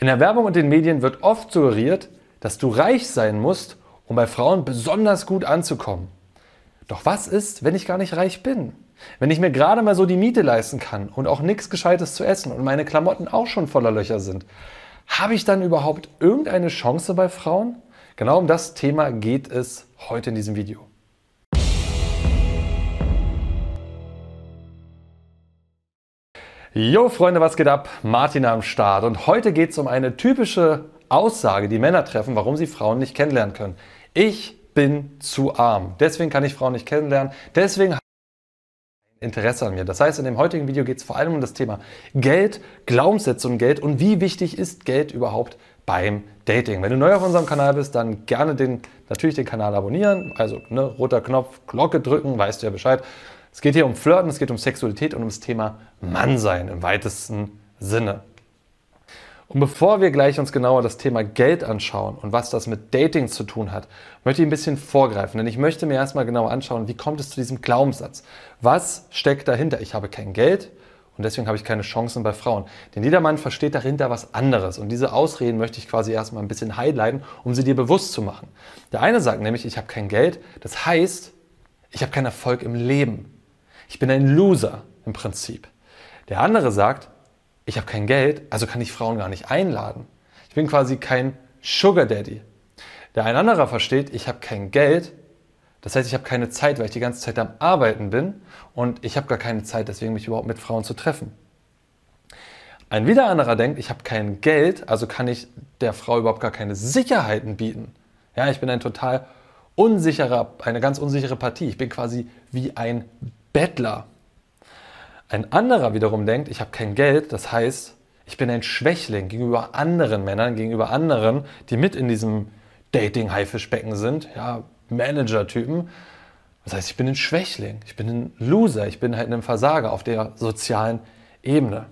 In der Werbung und den Medien wird oft suggeriert, dass du reich sein musst, um bei Frauen besonders gut anzukommen. Doch was ist, wenn ich gar nicht reich bin? Wenn ich mir gerade mal so die Miete leisten kann und auch nichts Gescheites zu essen und meine Klamotten auch schon voller Löcher sind, habe ich dann überhaupt irgendeine Chance bei Frauen? Genau um das Thema geht es heute in diesem Video. Jo Freunde, was geht ab? Martin am Start und heute geht es um eine typische Aussage, die Männer treffen, warum sie Frauen nicht kennenlernen können. Ich bin zu arm, deswegen kann ich Frauen nicht kennenlernen, deswegen habe Interesse an mir. Das heißt, in dem heutigen Video geht es vor allem um das Thema Geld, Glaubenssätze und Geld und wie wichtig ist Geld überhaupt beim Dating. Wenn du neu auf unserem Kanal bist, dann gerne den, natürlich den Kanal abonnieren, also ne, roter Knopf, Glocke drücken, weißt du ja Bescheid. Es geht hier um Flirten, es geht um Sexualität und um das Thema Mannsein im weitesten Sinne. Und bevor wir gleich uns genauer das Thema Geld anschauen und was das mit Dating zu tun hat, möchte ich ein bisschen vorgreifen, denn ich möchte mir erstmal genauer anschauen, wie kommt es zu diesem Glaubenssatz? Was steckt dahinter? Ich habe kein Geld und deswegen habe ich keine Chancen bei Frauen. Denn jeder Mann versteht dahinter was anderes und diese Ausreden möchte ich quasi erstmal ein bisschen highlighten, um sie dir bewusst zu machen. Der eine sagt nämlich, ich habe kein Geld, das heißt, ich habe keinen Erfolg im Leben. Ich bin ein Loser im Prinzip. Der andere sagt, ich habe kein Geld, also kann ich Frauen gar nicht einladen. Ich bin quasi kein Sugar Daddy. Der ein anderer versteht, ich habe kein Geld, das heißt, ich habe keine Zeit, weil ich die ganze Zeit am Arbeiten bin und ich habe gar keine Zeit, deswegen mich überhaupt mit Frauen zu treffen. Ein wieder anderer denkt, ich habe kein Geld, also kann ich der Frau überhaupt gar keine Sicherheiten bieten. Ja, ich bin ein total unsicherer, eine ganz unsichere Partie. Ich bin quasi wie ein Bettler. Ein anderer wiederum denkt, ich habe kein Geld, das heißt, ich bin ein Schwächling gegenüber anderen Männern, gegenüber anderen, die mit in diesem Dating-Haifischbecken sind, ja, Manager-Typen. Das heißt, ich bin ein Schwächling, ich bin ein Loser, ich bin halt ein Versager auf der sozialen Ebene.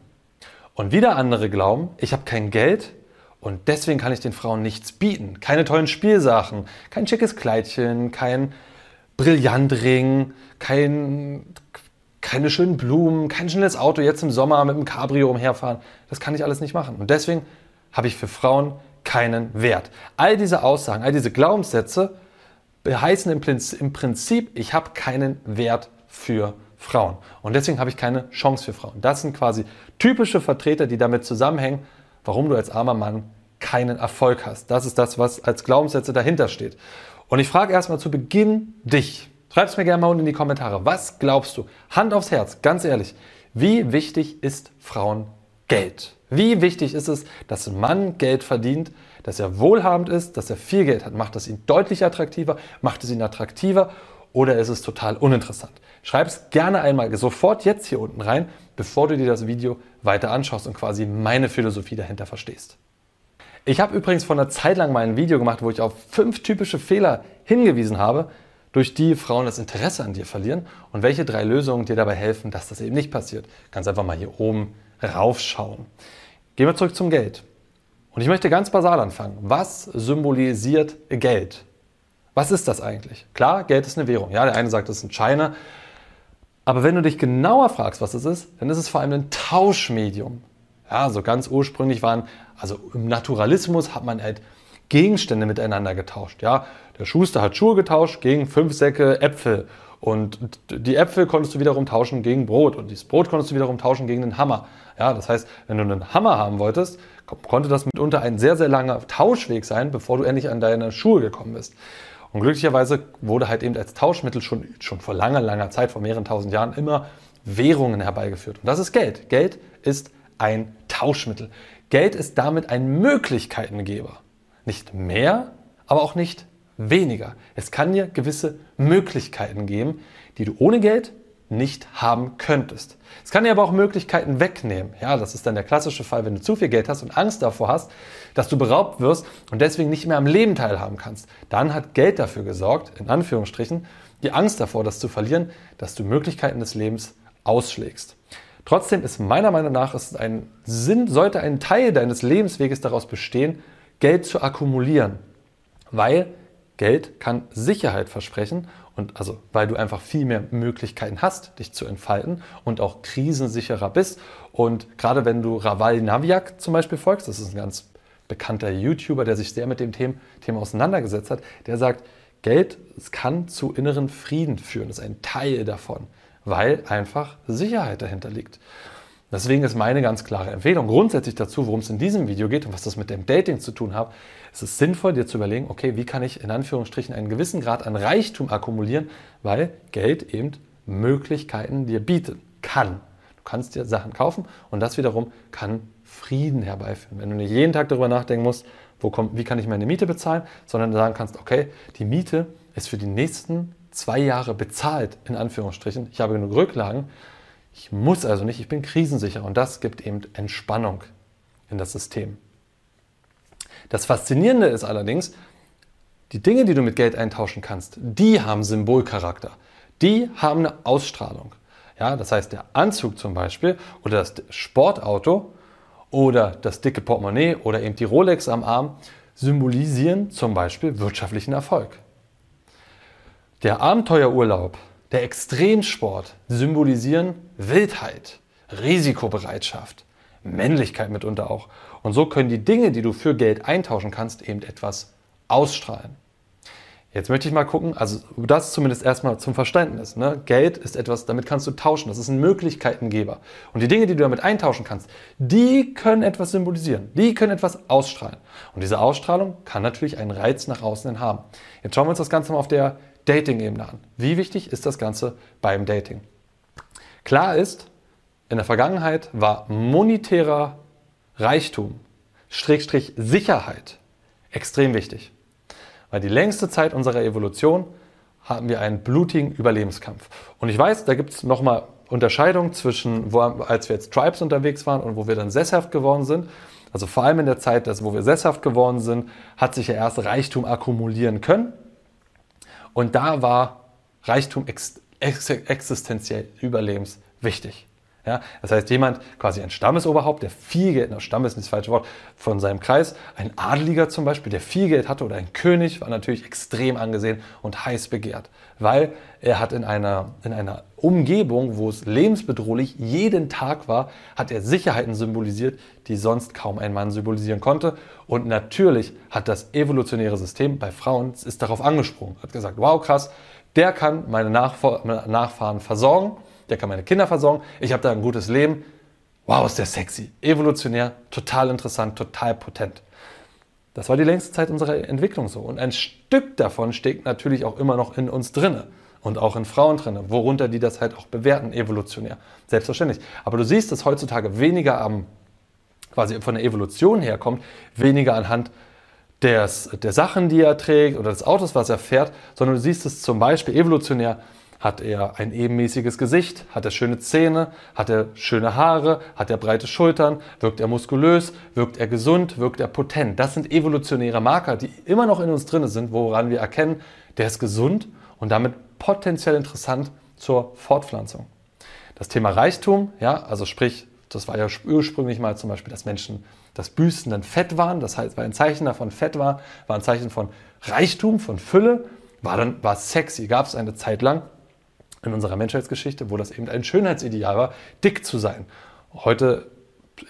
Und wieder andere glauben, ich habe kein Geld und deswegen kann ich den Frauen nichts bieten. Keine tollen Spielsachen, kein schickes Kleidchen, kein Brillantring, kein, keine schönen Blumen, kein schnelles Auto jetzt im Sommer mit dem Cabrio umherfahren. Das kann ich alles nicht machen. Und deswegen habe ich für Frauen keinen Wert. All diese Aussagen, all diese Glaubenssätze heißen im Prinzip, ich habe keinen Wert für Frauen. Und deswegen habe ich keine Chance für Frauen. Das sind quasi typische Vertreter, die damit zusammenhängen, warum du als armer Mann keinen Erfolg hast. Das ist das, was als Glaubenssätze dahinter steht. Und ich frage erstmal zu Beginn dich. Schreib es mir gerne mal unten in die Kommentare. Was glaubst du? Hand aufs Herz, ganz ehrlich. Wie wichtig ist Frauen Geld? Wie wichtig ist es, dass ein Mann Geld verdient, dass er wohlhabend ist, dass er viel Geld hat? Macht es ihn deutlich attraktiver? Macht es ihn attraktiver? Oder ist es total uninteressant? Schreib es gerne einmal sofort jetzt hier unten rein, bevor du dir das Video weiter anschaust und quasi meine Philosophie dahinter verstehst. Ich habe übrigens vor einer Zeit lang mal ein Video gemacht, wo ich auf fünf typische Fehler hingewiesen habe, durch die Frauen das Interesse an dir verlieren und welche drei Lösungen dir dabei helfen, dass das eben nicht passiert. Ganz einfach mal hier oben raufschauen. Gehen wir zurück zum Geld. Und ich möchte ganz basal anfangen. Was symbolisiert Geld? Was ist das eigentlich? Klar, Geld ist eine Währung. Ja, der eine sagt, es ist ein China. Aber wenn du dich genauer fragst, was es ist, dann ist es vor allem ein Tauschmedium. Ja, so ganz ursprünglich waren, also im Naturalismus hat man halt Gegenstände miteinander getauscht. Ja, der Schuster hat Schuhe getauscht gegen fünf Säcke Äpfel. Und die Äpfel konntest du wiederum tauschen gegen Brot. Und dieses Brot konntest du wiederum tauschen gegen einen Hammer. Ja, das heißt, wenn du einen Hammer haben wolltest, konnte das mitunter ein sehr, sehr langer Tauschweg sein, bevor du endlich an deine Schuhe gekommen bist. Und glücklicherweise wurde halt eben als Tauschmittel schon, schon vor langer, langer Zeit, vor mehreren tausend Jahren, immer Währungen herbeigeführt. Und das ist Geld. Geld ist ein Tauschmittel. Geld ist damit ein Möglichkeitengeber. Nicht mehr, aber auch nicht weniger. Es kann dir gewisse Möglichkeiten geben, die du ohne Geld nicht haben könntest. Es kann dir aber auch Möglichkeiten wegnehmen. Ja, das ist dann der klassische Fall, wenn du zu viel Geld hast und Angst davor hast, dass du beraubt wirst und deswegen nicht mehr am Leben teilhaben kannst. Dann hat Geld dafür gesorgt, in Anführungsstrichen, die Angst davor, das zu verlieren, dass du Möglichkeiten des Lebens ausschlägst. Trotzdem ist meiner Meinung nach ist ein Sinn, sollte ein Teil deines Lebensweges daraus bestehen, Geld zu akkumulieren. Weil Geld kann Sicherheit versprechen Und also, weil du einfach viel mehr Möglichkeiten hast, dich zu entfalten und auch krisensicherer bist. Und gerade wenn du Raval Naviak zum Beispiel folgst, das ist ein ganz bekannter YouTuber, der sich sehr mit dem Thema auseinandergesetzt hat, der sagt, Geld kann zu inneren Frieden führen. Das ist ein Teil davon, weil einfach Sicherheit dahinter liegt. Deswegen ist meine ganz klare Empfehlung grundsätzlich dazu, worum es in diesem Video geht und was das mit dem Dating zu tun hat. Es ist sinnvoll, dir zu überlegen, okay, wie kann ich in Anführungsstrichen einen gewissen Grad an Reichtum akkumulieren, weil Geld eben Möglichkeiten dir bieten kann. Du kannst dir Sachen kaufen und das wiederum kann Frieden herbeiführen. Wenn du nicht jeden Tag darüber nachdenken musst, wo kommt, wie kann ich meine Miete bezahlen, sondern sagen kannst, okay, die Miete ist für die nächsten zwei Jahre bezahlt, in Anführungsstrichen. Ich habe genug Rücklagen ich muss also nicht, ich bin krisensicher und das gibt eben Entspannung in das System. Das Faszinierende ist allerdings, die Dinge, die du mit Geld eintauschen kannst, die haben Symbolcharakter. Die haben eine Ausstrahlung. Ja, das heißt, der Anzug zum Beispiel oder das Sportauto oder das dicke Portemonnaie oder eben die Rolex am Arm symbolisieren zum Beispiel wirtschaftlichen Erfolg. Der Abenteuerurlaub der Extremsport symbolisieren Wildheit, Risikobereitschaft, Männlichkeit mitunter auch. Und so können die Dinge, die du für Geld eintauschen kannst, eben etwas ausstrahlen. Jetzt möchte ich mal gucken, also das zumindest erstmal zum Verständnis. Ne? Geld ist etwas, damit kannst du tauschen. Das ist ein Möglichkeitengeber. Und die Dinge, die du damit eintauschen kannst, die können etwas symbolisieren. Die können etwas ausstrahlen. Und diese Ausstrahlung kann natürlich einen Reiz nach außen haben. Jetzt schauen wir uns das Ganze mal auf der Dating-Ebene an. Wie wichtig ist das Ganze beim Dating? Klar ist, in der Vergangenheit war monetärer Reichtum, Schrägstrich Sicherheit, extrem wichtig. Weil die längste Zeit unserer Evolution hatten wir einen blutigen Überlebenskampf. Und ich weiß, da gibt es nochmal Unterscheidungen zwischen, wo, als wir jetzt Tribes unterwegs waren und wo wir dann sesshaft geworden sind. Also vor allem in der Zeit, dass, wo wir sesshaft geworden sind, hat sich ja erst Reichtum akkumulieren können. Und da war Reichtum ex ex existenziell überlebenswichtig. Ja, das heißt, jemand, quasi ein Stammesoberhaupt, der viel Geld, na, Stamm ist nicht das falsche Wort, von seinem Kreis, ein Adeliger zum Beispiel, der viel Geld hatte oder ein König, war natürlich extrem angesehen und heiß begehrt, weil er hat in einer, in einer Umgebung, wo es lebensbedrohlich jeden Tag war, hat er Sicherheiten symbolisiert, die sonst kaum ein Mann symbolisieren konnte. Und natürlich hat das evolutionäre System bei Frauen ist darauf angesprungen, hat gesagt, wow krass, der kann meine Nachfahren versorgen der kann meine Kinder versorgen, ich habe da ein gutes Leben. Wow, ist der sexy. Evolutionär, total interessant, total potent. Das war die längste Zeit unserer Entwicklung so. Und ein Stück davon steckt natürlich auch immer noch in uns drinne und auch in Frauen drinne, worunter die das halt auch bewerten, evolutionär. Selbstverständlich. Aber du siehst, dass heutzutage weniger am, quasi von der Evolution herkommt, weniger anhand des, der Sachen, die er trägt oder des Autos, was er fährt, sondern du siehst es zum Beispiel evolutionär hat er ein ebenmäßiges Gesicht? Hat er schöne Zähne? Hat er schöne Haare? Hat er breite Schultern? Wirkt er muskulös? Wirkt er gesund? Wirkt er potent? Das sind evolutionäre Marker, die immer noch in uns drin sind, woran wir erkennen, der ist gesund und damit potenziell interessant zur Fortpflanzung. Das Thema Reichtum, ja, also sprich, das war ja ursprünglich mal zum Beispiel, dass Menschen das Büsten dann fett waren, das heißt, weil ein Zeichen davon fett war, war ein Zeichen von Reichtum, von Fülle, war dann war sexy, gab es eine Zeit lang in unserer Menschheitsgeschichte, wo das eben ein Schönheitsideal war, dick zu sein. Heute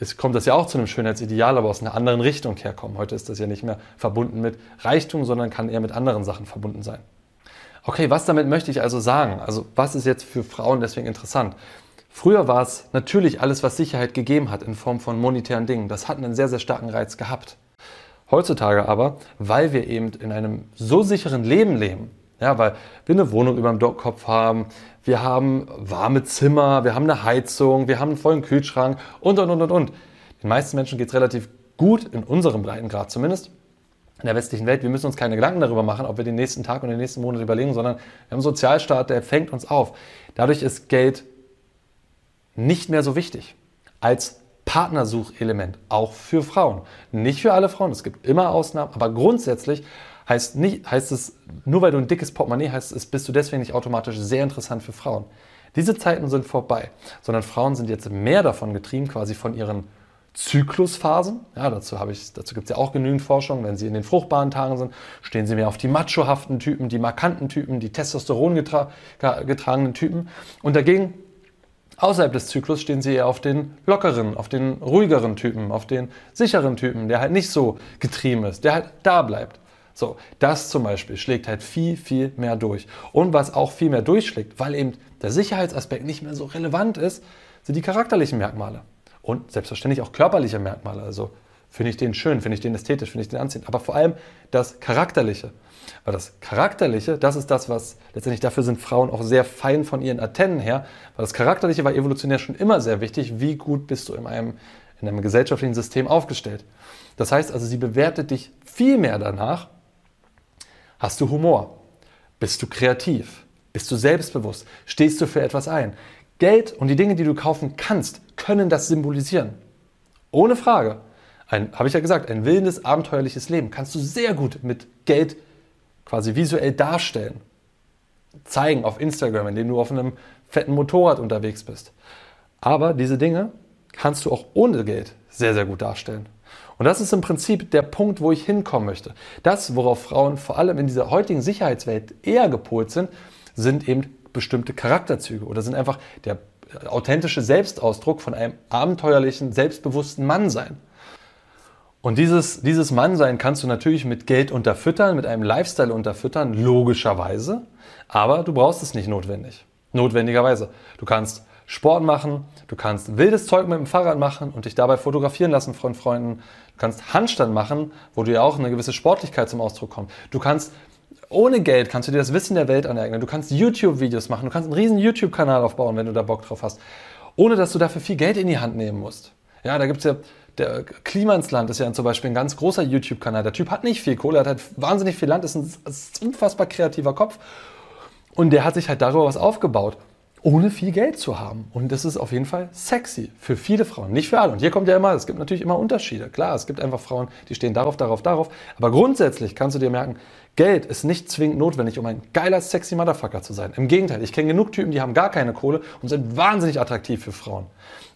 ist, kommt das ja auch zu einem Schönheitsideal, aber aus einer anderen Richtung herkommen. Heute ist das ja nicht mehr verbunden mit Reichtum, sondern kann eher mit anderen Sachen verbunden sein. Okay, was damit möchte ich also sagen? Also was ist jetzt für Frauen deswegen interessant? Früher war es natürlich alles, was Sicherheit gegeben hat in Form von monetären Dingen. Das hat einen sehr, sehr starken Reiz gehabt. Heutzutage aber, weil wir eben in einem so sicheren Leben leben, ja, weil wir eine Wohnung über dem Kopf haben, wir haben warme Zimmer, wir haben eine Heizung, wir haben einen vollen Kühlschrank und, und, und, und, und. Den meisten Menschen geht es relativ gut, in unserem Breitengrad zumindest, in der westlichen Welt. Wir müssen uns keine Gedanken darüber machen, ob wir den nächsten Tag und den nächsten Monat überlegen, sondern wir haben einen Sozialstaat, der fängt uns auf. Dadurch ist Geld nicht mehr so wichtig als Partnersuchelement, auch für Frauen. Nicht für alle Frauen, es gibt immer Ausnahmen, aber grundsätzlich heißt, nicht, heißt es, nur weil du ein dickes Portemonnaie hast, bist du deswegen nicht automatisch sehr interessant für Frauen. Diese Zeiten sind vorbei, sondern Frauen sind jetzt mehr davon getrieben, quasi von ihren Zyklusphasen. Ja, dazu, dazu gibt es ja auch genügend Forschung. Wenn Sie in den fruchtbaren Tagen sind, stehen Sie mehr auf die machohaften Typen, die markanten Typen, die Testosteron getra getragenen Typen. Und dagegen, außerhalb des Zyklus, stehen Sie eher auf den lockeren, auf den ruhigeren Typen, auf den sicheren Typen, der halt nicht so getrieben ist, der halt da bleibt. So, das zum Beispiel schlägt halt viel, viel mehr durch. Und was auch viel mehr durchschlägt, weil eben der Sicherheitsaspekt nicht mehr so relevant ist, sind die charakterlichen Merkmale und selbstverständlich auch körperliche Merkmale. Also finde ich den schön, finde ich den ästhetisch, finde ich den anziehend. Aber vor allem das Charakterliche. Weil das Charakterliche, das ist das, was letztendlich dafür sind Frauen auch sehr fein von ihren Antennen her. Weil das Charakterliche war evolutionär schon immer sehr wichtig. Wie gut bist du in einem, in einem gesellschaftlichen System aufgestellt? Das heißt also, sie bewertet dich viel mehr danach. Hast du Humor? Bist du kreativ? Bist du selbstbewusst? Stehst du für etwas ein? Geld und die Dinge, die du kaufen kannst, können das symbolisieren. Ohne Frage. Habe ich ja gesagt, ein wildes, abenteuerliches Leben kannst du sehr gut mit Geld quasi visuell darstellen. Zeigen auf Instagram, indem du auf einem fetten Motorrad unterwegs bist. Aber diese Dinge kannst du auch ohne Geld sehr, sehr gut darstellen. Und das ist im Prinzip der Punkt, wo ich hinkommen möchte. Das, worauf Frauen vor allem in dieser heutigen Sicherheitswelt eher gepolt sind, sind eben bestimmte Charakterzüge oder sind einfach der authentische Selbstausdruck von einem abenteuerlichen, selbstbewussten Mann sein. Und dieses, dieses Mannsein kannst du natürlich mit Geld unterfüttern, mit einem Lifestyle unterfüttern, logischerweise. Aber du brauchst es nicht notwendig. Notwendigerweise. Du kannst Sport machen, du kannst wildes Zeug mit dem Fahrrad machen und dich dabei fotografieren lassen von Freunden. Du kannst Handstand machen, wo du ja auch eine gewisse Sportlichkeit zum Ausdruck kommt. Du kannst ohne Geld kannst du dir das Wissen der Welt aneignen. Du kannst YouTube-Videos machen, du kannst einen riesen YouTube-Kanal aufbauen, wenn du da Bock drauf hast, ohne dass du dafür viel Geld in die Hand nehmen musst. Ja, da gibt es ja, der Klimansland ist ja zum Beispiel ein ganz großer YouTube-Kanal. Der Typ hat nicht viel Kohle, hat halt wahnsinnig viel Land, ist ein, ist ein unfassbar kreativer Kopf. Und der hat sich halt darüber was aufgebaut ohne viel Geld zu haben. Und das ist auf jeden Fall sexy für viele Frauen, nicht für alle. Und hier kommt ja immer, es gibt natürlich immer Unterschiede. Klar, es gibt einfach Frauen, die stehen darauf, darauf, darauf. Aber grundsätzlich kannst du dir merken, Geld ist nicht zwingend notwendig, um ein geiler, sexy Motherfucker zu sein. Im Gegenteil, ich kenne genug Typen, die haben gar keine Kohle und sind wahnsinnig attraktiv für Frauen,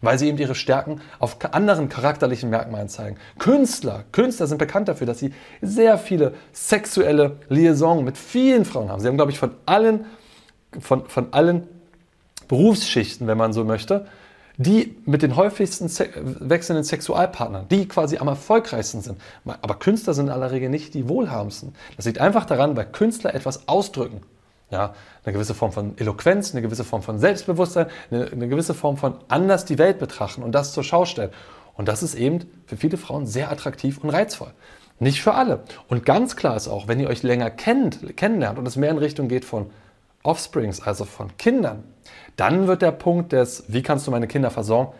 weil sie eben ihre Stärken auf anderen charakterlichen Merkmalen zeigen. Künstler, Künstler sind bekannt dafür, dass sie sehr viele sexuelle Liaison mit vielen Frauen haben. Sie haben, glaube ich, von allen, von, von allen Berufsschichten, wenn man so möchte, die mit den häufigsten wechselnden Sexualpartnern, die quasi am erfolgreichsten sind. Aber Künstler sind in aller Regel nicht die wohlhabendsten. Das liegt einfach daran, weil Künstler etwas ausdrücken. Ja, eine gewisse Form von Eloquenz, eine gewisse Form von Selbstbewusstsein, eine, eine gewisse Form von anders die Welt betrachten und das zur Schau stellen. Und das ist eben für viele Frauen sehr attraktiv und reizvoll. Nicht für alle. Und ganz klar ist auch, wenn ihr euch länger kennt, kennenlernt und es mehr in Richtung geht von Offsprings, also von Kindern, dann wird der Punkt des, wie kannst du meine Kinder versorgen,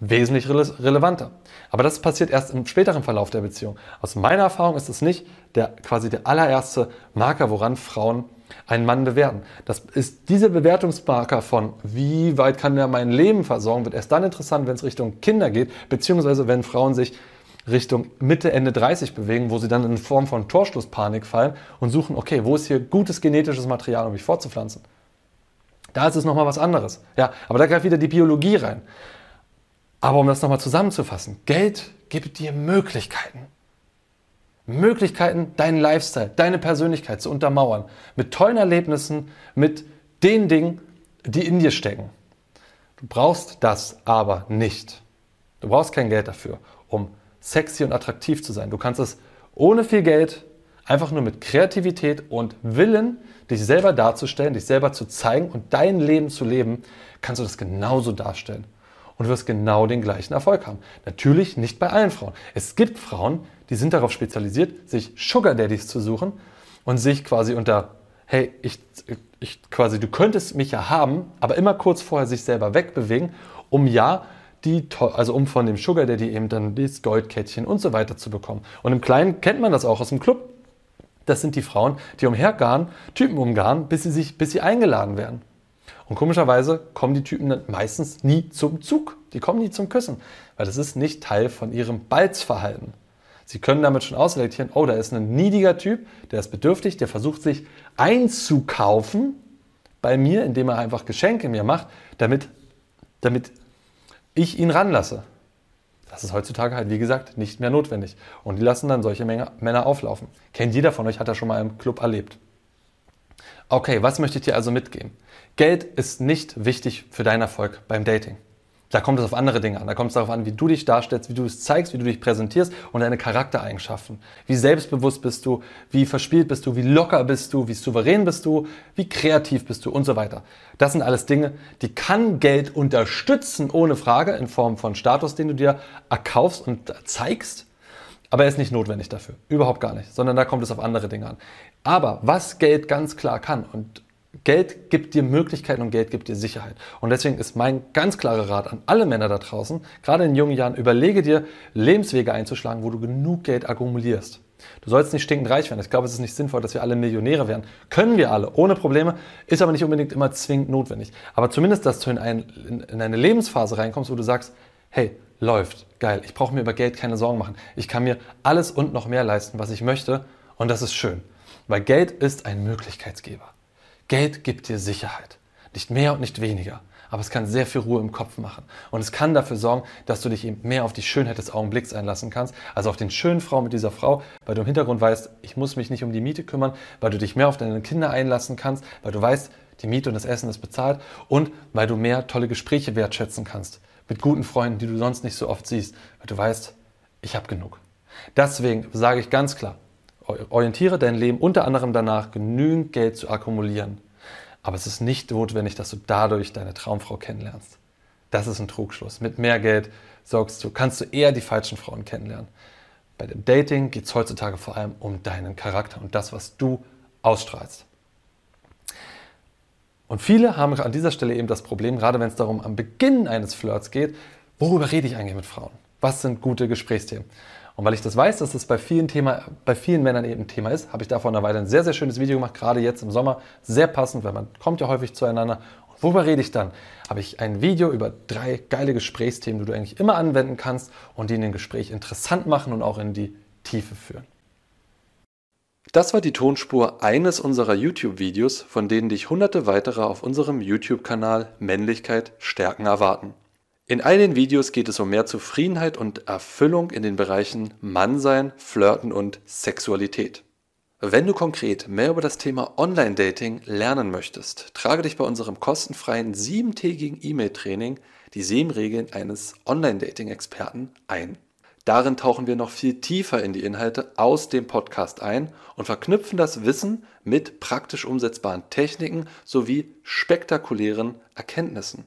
wesentlich rele relevanter. Aber das passiert erst im späteren Verlauf der Beziehung. Aus meiner Erfahrung ist es nicht der, quasi der allererste Marker, woran Frauen einen Mann bewerten. Das ist diese Bewertungsmarker von, wie weit kann er mein Leben versorgen, wird erst dann interessant, wenn es Richtung Kinder geht, beziehungsweise wenn Frauen sich Richtung Mitte, Ende 30 bewegen, wo sie dann in Form von Torschlusspanik fallen und suchen, okay, wo ist hier gutes genetisches Material, um mich fortzupflanzen? Da ist es nochmal was anderes. Ja, aber da greift wieder die Biologie rein. Aber um das nochmal zusammenzufassen, Geld gibt dir Möglichkeiten. Möglichkeiten, deinen Lifestyle, deine Persönlichkeit zu untermauern. Mit tollen Erlebnissen, mit den Dingen, die in dir stecken. Du brauchst das aber nicht. Du brauchst kein Geld dafür, um sexy und attraktiv zu sein. Du kannst es ohne viel Geld, einfach nur mit Kreativität und Willen, dich selber darzustellen, dich selber zu zeigen und dein Leben zu leben, kannst du das genauso darstellen. Und du wirst genau den gleichen Erfolg haben. Natürlich nicht bei allen Frauen. Es gibt Frauen, die sind darauf spezialisiert, sich Sugar Daddies zu suchen und sich quasi unter, hey, ich, ich quasi, du könntest mich ja haben, aber immer kurz vorher sich selber wegbewegen, um ja die, also um von dem Sugar Daddy eben dann das Goldkettchen und so weiter zu bekommen. Und im Kleinen kennt man das auch aus dem Club. Das sind die Frauen, die umhergaren, Typen umgaren, bis sie, sich, bis sie eingeladen werden. Und komischerweise kommen die Typen dann meistens nie zum Zug. Die kommen nie zum Küssen, weil das ist nicht Teil von ihrem Balzverhalten. Sie können damit schon ausselektieren, oh, da ist ein niediger Typ, der ist bedürftig, der versucht sich einzukaufen bei mir, indem er einfach Geschenke mir macht, damit, damit ich ihn ranlasse. Das ist heutzutage halt, wie gesagt, nicht mehr notwendig. Und die lassen dann solche Männer auflaufen. Kennt jeder von euch, hat er schon mal im Club erlebt. Okay, was möchte ich dir also mitgeben? Geld ist nicht wichtig für deinen Erfolg beim Dating. Da kommt es auf andere Dinge an. Da kommt es darauf an, wie du dich darstellst, wie du es zeigst, wie du dich präsentierst und deine Charaktereigenschaften. Wie selbstbewusst bist du, wie verspielt bist du, wie locker bist du, wie souverän bist du, wie kreativ bist du und so weiter. Das sind alles Dinge, die kann Geld unterstützen, ohne Frage, in Form von Status, den du dir erkaufst und zeigst. Aber er ist nicht notwendig dafür. Überhaupt gar nicht. Sondern da kommt es auf andere Dinge an. Aber was Geld ganz klar kann und Geld gibt dir Möglichkeiten und Geld gibt dir Sicherheit. Und deswegen ist mein ganz klarer Rat an alle Männer da draußen, gerade in jungen Jahren, überlege dir, Lebenswege einzuschlagen, wo du genug Geld akkumulierst. Du sollst nicht stinkend reich werden. Ich glaube, es ist nicht sinnvoll, dass wir alle Millionäre werden. Können wir alle, ohne Probleme, ist aber nicht unbedingt immer zwingend notwendig. Aber zumindest, dass du in, ein, in eine Lebensphase reinkommst, wo du sagst, hey, läuft, geil, ich brauche mir über Geld keine Sorgen machen. Ich kann mir alles und noch mehr leisten, was ich möchte. Und das ist schön. Weil Geld ist ein Möglichkeitsgeber. Geld gibt dir Sicherheit. Nicht mehr und nicht weniger. Aber es kann sehr viel Ruhe im Kopf machen. Und es kann dafür sorgen, dass du dich eben mehr auf die Schönheit des Augenblicks einlassen kannst. Also auf den schönen Frau mit dieser Frau, weil du im Hintergrund weißt, ich muss mich nicht um die Miete kümmern, weil du dich mehr auf deine Kinder einlassen kannst, weil du weißt, die Miete und das Essen ist bezahlt und weil du mehr tolle Gespräche wertschätzen kannst. Mit guten Freunden, die du sonst nicht so oft siehst. Weil du weißt, ich habe genug. Deswegen sage ich ganz klar, orientiere dein Leben unter anderem danach, genügend Geld zu akkumulieren. Aber es ist nicht notwendig, dass du dadurch deine Traumfrau kennenlernst. Das ist ein Trugschluss. Mit mehr Geld sorgst du, kannst du eher die falschen Frauen kennenlernen. Bei dem Dating geht es heutzutage vor allem um deinen Charakter und das, was du ausstrahlst. Und viele haben an dieser Stelle eben das Problem, gerade wenn es darum am Beginn eines Flirts geht, worüber rede ich eigentlich mit Frauen? Was sind gute Gesprächsthemen? Und weil ich das weiß, dass das bei vielen, Thema, bei vielen Männern eben Thema ist, habe ich da vor einer Weile ein sehr, sehr schönes Video gemacht, gerade jetzt im Sommer. Sehr passend, weil man kommt ja häufig zueinander. Und worüber rede ich dann? Habe ich ein Video über drei geile Gesprächsthemen, die du eigentlich immer anwenden kannst und die in den Gespräch interessant machen und auch in die Tiefe führen. Das war die Tonspur eines unserer YouTube-Videos, von denen dich hunderte weitere auf unserem YouTube-Kanal Männlichkeit stärken erwarten. In all den Videos geht es um mehr Zufriedenheit und Erfüllung in den Bereichen Mannsein, Flirten und Sexualität. Wenn du konkret mehr über das Thema Online-Dating lernen möchtest, trage dich bei unserem kostenfreien siebentägigen E-Mail-Training die sieben Regeln eines Online-Dating-Experten ein. Darin tauchen wir noch viel tiefer in die Inhalte aus dem Podcast ein und verknüpfen das Wissen mit praktisch umsetzbaren Techniken sowie spektakulären Erkenntnissen.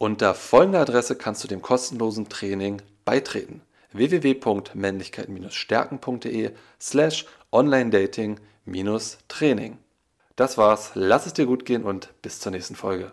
Unter folgender Adresse kannst du dem kostenlosen Training beitreten: www.männlichkeit-stärken.de slash online-dating-training. Das war's, lass es dir gut gehen und bis zur nächsten Folge.